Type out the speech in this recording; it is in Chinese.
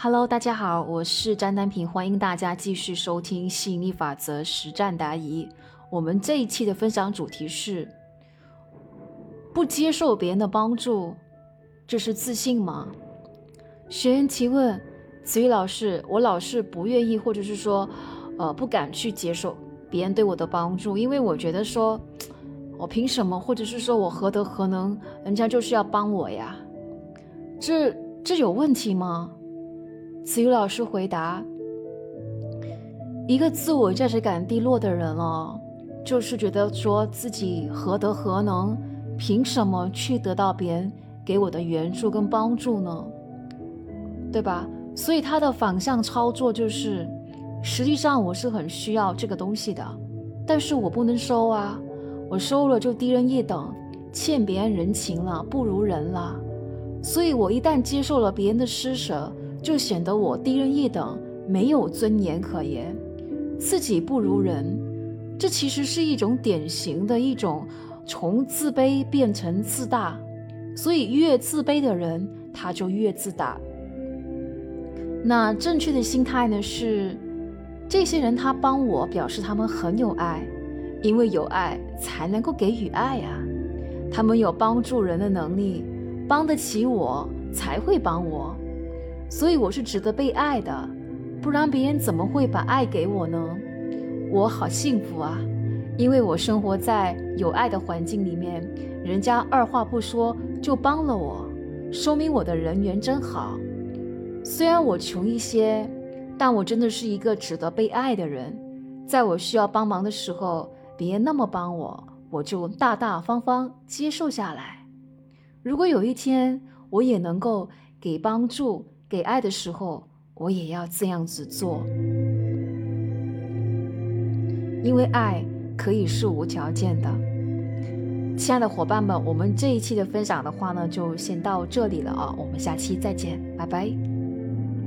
Hello，大家好，我是詹丹平，欢迎大家继续收听吸引力法则实战答疑。我们这一期的分享主题是：不接受别人的帮助，这是自信吗？学员提问：子瑜老师，我老是不愿意，或者是说，呃，不敢去接受别人对我的帮助，因为我觉得说，我凭什么，或者是说我何德何能，人家就是要帮我呀？这这有问题吗？子瑜老师回答：一个自我价值感低落的人哦，就是觉得说自己何德何能，凭什么去得到别人给我的援助跟帮助呢？对吧？所以他的反向操作就是，实际上我是很需要这个东西的，但是我不能收啊，我收了就低人一等，欠别人人情了，不如人了。所以我一旦接受了别人的施舍，就显得我低人一等，没有尊严可言，自己不如人。这其实是一种典型的一种从自卑变成自大，所以越自卑的人，他就越自大。那正确的心态呢？是这些人他帮我，表示他们很有爱，因为有爱才能够给予爱呀。他们有帮助人的能力，帮得起我才会帮我，所以我是值得被爱的，不然别人怎么会把爱给我呢？我好幸福啊，因为我生活在有爱的环境里面，人家二话不说就帮了我，说明我的人缘真好。虽然我穷一些，但我真的是一个值得被爱的人。在我需要帮忙的时候，别人那么帮我，我就大大方方接受下来。如果有一天我也能够给帮助、给爱的时候，我也要这样子做。因为爱可以是无条件的。亲爱的伙伴们，我们这一期的分享的话呢，就先到这里了啊！我们下期再见，拜拜。